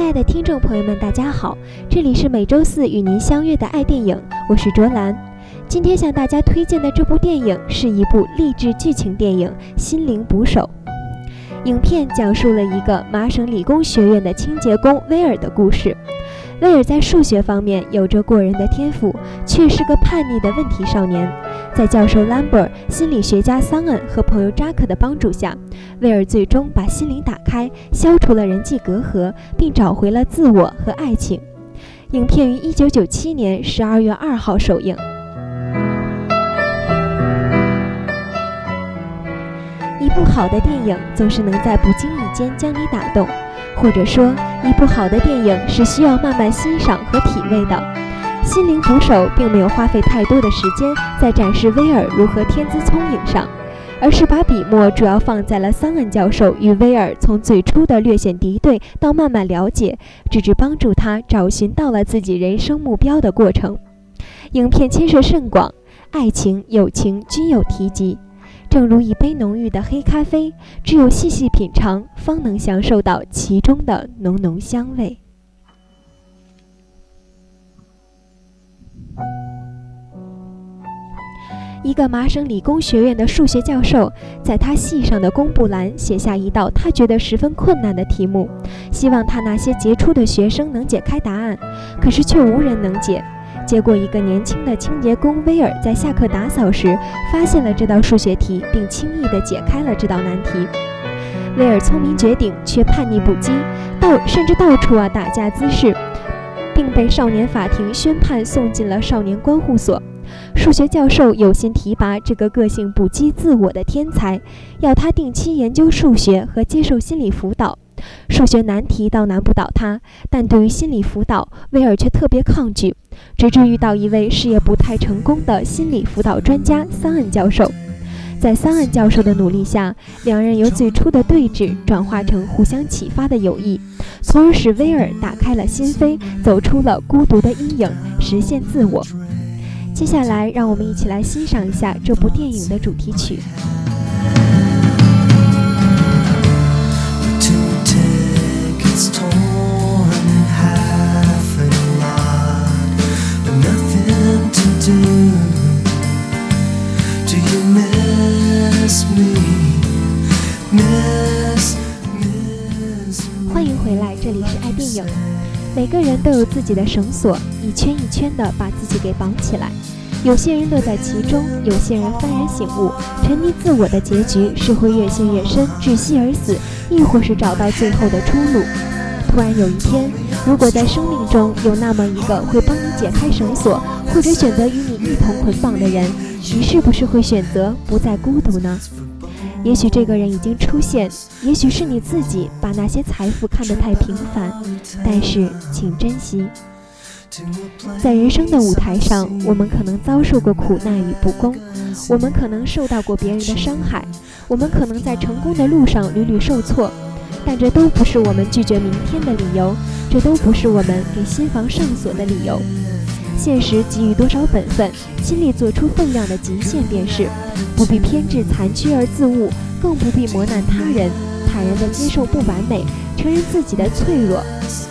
亲爱的听众朋友们，大家好，这里是每周四与您相约的爱电影，我是卓兰。今天向大家推荐的这部电影是一部励志剧情电影《心灵捕手》。影片讲述了一个麻省理工学院的清洁工威尔的故事。威尔在数学方面有着过人的天赋，却是个叛逆的问题少年。在教授兰博、心理学家桑恩和朋友扎克的帮助下，威尔最终把心灵打开，消除了人际隔阂，并找回了自我和爱情。影片于一九九七年十二月二号首映。一部好的电影总是能在不经意间将你打动。或者说，一部好的电影是需要慢慢欣赏和体味的。《心灵捕手》并没有花费太多的时间在展示威尔如何天资聪颖上，而是把笔墨主要放在了桑恩教授与威尔从最初的略显敌对到慢慢了解，直至帮助他找寻到了自己人生目标的过程。影片牵涉甚广，爱情、友情均有提及。正如一杯浓郁的黑咖啡，只有细细品尝，方能享受到其中的浓浓香味。一个麻省理工学院的数学教授，在他系上的公布栏写下一道他觉得十分困难的题目，希望他那些杰出的学生能解开答案，可是却无人能解。结果，一个年轻的清洁工威尔在下课打扫时发现了这道数学题，并轻易地解开了这道难题。威尔聪明绝顶，却叛逆不羁，到甚至到处啊打架滋事，并被少年法庭宣判送进了少年关护所。数学教授有心提拔这个个性不羁、自我的天才，要他定期研究数学和接受心理辅导。数学难题倒难不倒他，但对于心理辅导，威尔却特别抗拒。直至遇到一位事业不太成功的心理辅导专家桑恩教授，在桑恩教授的努力下，两人由最初的对峙转化成互相启发的友谊，从而使威尔打开了心扉，走出了孤独的阴影，实现自我。接下来，让我们一起来欣赏一下这部电影的主题曲。欢迎回来，这里是爱电影。每个人都有自己的绳索，一圈一圈的把自己给绑起来。有些人乐在其中，有些人幡然醒悟，沉溺自我的结局是会越陷越深，窒息而死，亦或是找到最后的出路。突然有一天，如果在生命中有那么一个会帮你解开绳索，或者选择与你一同捆绑的人，你是不是会选择不再孤独呢？也许这个人已经出现，也许是你自己把那些财富看得太平凡，但是请珍惜。在人生的舞台上，我们可能遭受过苦难与不公，我们可能受到过别人的伤害，我们可能在成功的路上屡屡受挫。但这都不是我们拒绝明天的理由，这都不是我们给心房上锁的理由。现实给予多少本分，心力做出分量的极限便是。不必偏执残缺而自误，更不必磨难他人，坦然地接受不完美，承认自己的脆弱。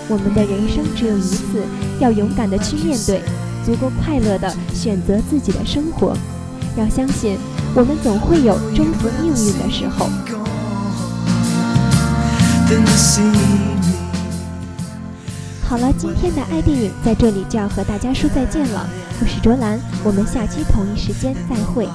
我们的人生只有一次，要勇敢地去面对，足够快乐地选择自己的生活。要相信，我们总会有征服命运的时候。好了，今天的爱电影在这里就要和大家说再见了。我是卓兰，我们下期同一时间再会。